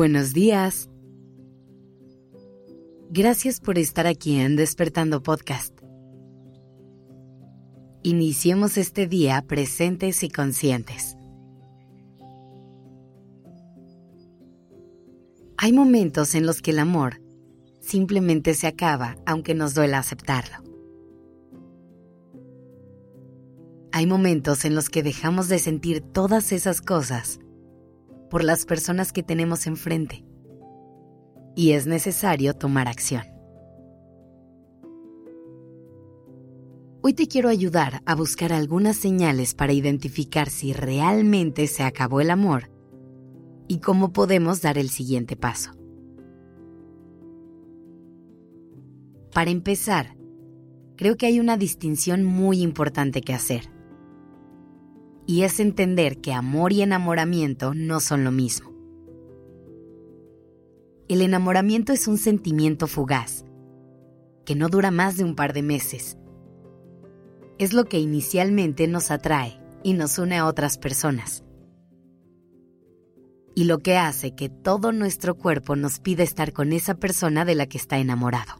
Buenos días. Gracias por estar aquí en Despertando Podcast. Iniciemos este día presentes y conscientes. Hay momentos en los que el amor simplemente se acaba aunque nos duela aceptarlo. Hay momentos en los que dejamos de sentir todas esas cosas por las personas que tenemos enfrente y es necesario tomar acción. Hoy te quiero ayudar a buscar algunas señales para identificar si realmente se acabó el amor y cómo podemos dar el siguiente paso. Para empezar, creo que hay una distinción muy importante que hacer y es entender que amor y enamoramiento no son lo mismo. El enamoramiento es un sentimiento fugaz, que no dura más de un par de meses. Es lo que inicialmente nos atrae y nos une a otras personas. Y lo que hace que todo nuestro cuerpo nos pida estar con esa persona de la que está enamorado.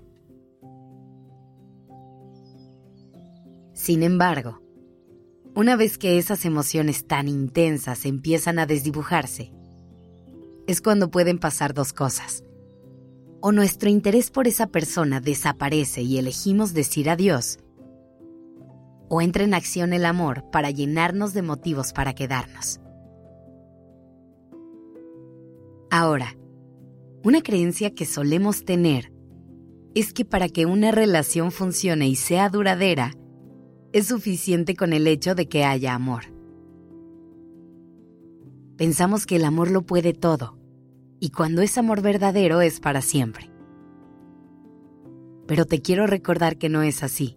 Sin embargo, una vez que esas emociones tan intensas empiezan a desdibujarse, es cuando pueden pasar dos cosas. O nuestro interés por esa persona desaparece y elegimos decir adiós, o entra en acción el amor para llenarnos de motivos para quedarnos. Ahora, una creencia que solemos tener es que para que una relación funcione y sea duradera, es suficiente con el hecho de que haya amor. Pensamos que el amor lo puede todo, y cuando es amor verdadero es para siempre. Pero te quiero recordar que no es así,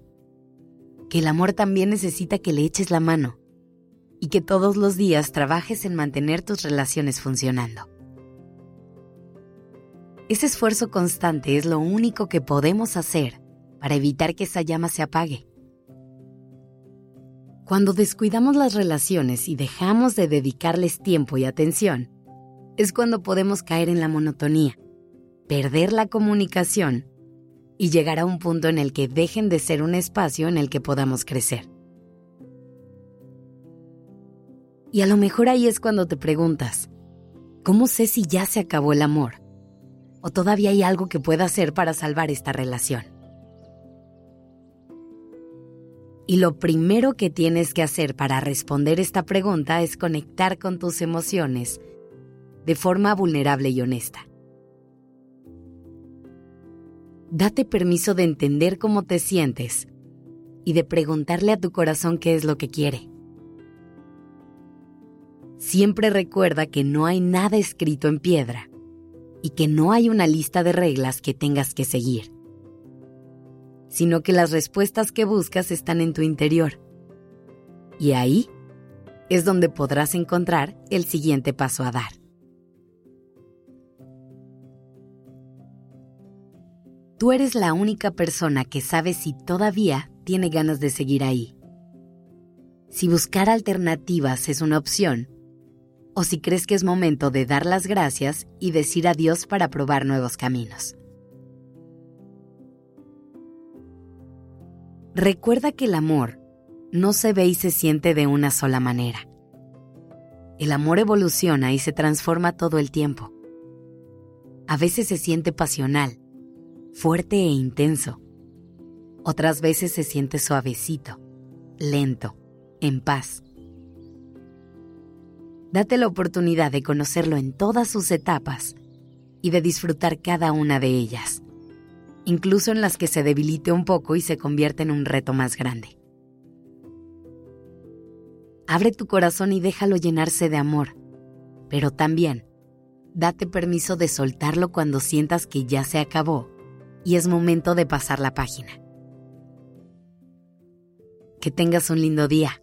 que el amor también necesita que le eches la mano, y que todos los días trabajes en mantener tus relaciones funcionando. Ese esfuerzo constante es lo único que podemos hacer para evitar que esa llama se apague. Cuando descuidamos las relaciones y dejamos de dedicarles tiempo y atención, es cuando podemos caer en la monotonía, perder la comunicación y llegar a un punto en el que dejen de ser un espacio en el que podamos crecer. Y a lo mejor ahí es cuando te preguntas, ¿cómo sé si ya se acabó el amor? ¿O todavía hay algo que pueda hacer para salvar esta relación? Y lo primero que tienes que hacer para responder esta pregunta es conectar con tus emociones de forma vulnerable y honesta. Date permiso de entender cómo te sientes y de preguntarle a tu corazón qué es lo que quiere. Siempre recuerda que no hay nada escrito en piedra y que no hay una lista de reglas que tengas que seguir sino que las respuestas que buscas están en tu interior. Y ahí es donde podrás encontrar el siguiente paso a dar. Tú eres la única persona que sabe si todavía tiene ganas de seguir ahí. Si buscar alternativas es una opción, o si crees que es momento de dar las gracias y decir adiós para probar nuevos caminos. Recuerda que el amor no se ve y se siente de una sola manera. El amor evoluciona y se transforma todo el tiempo. A veces se siente pasional, fuerte e intenso. Otras veces se siente suavecito, lento, en paz. Date la oportunidad de conocerlo en todas sus etapas y de disfrutar cada una de ellas incluso en las que se debilite un poco y se convierte en un reto más grande. Abre tu corazón y déjalo llenarse de amor, pero también date permiso de soltarlo cuando sientas que ya se acabó y es momento de pasar la página. Que tengas un lindo día.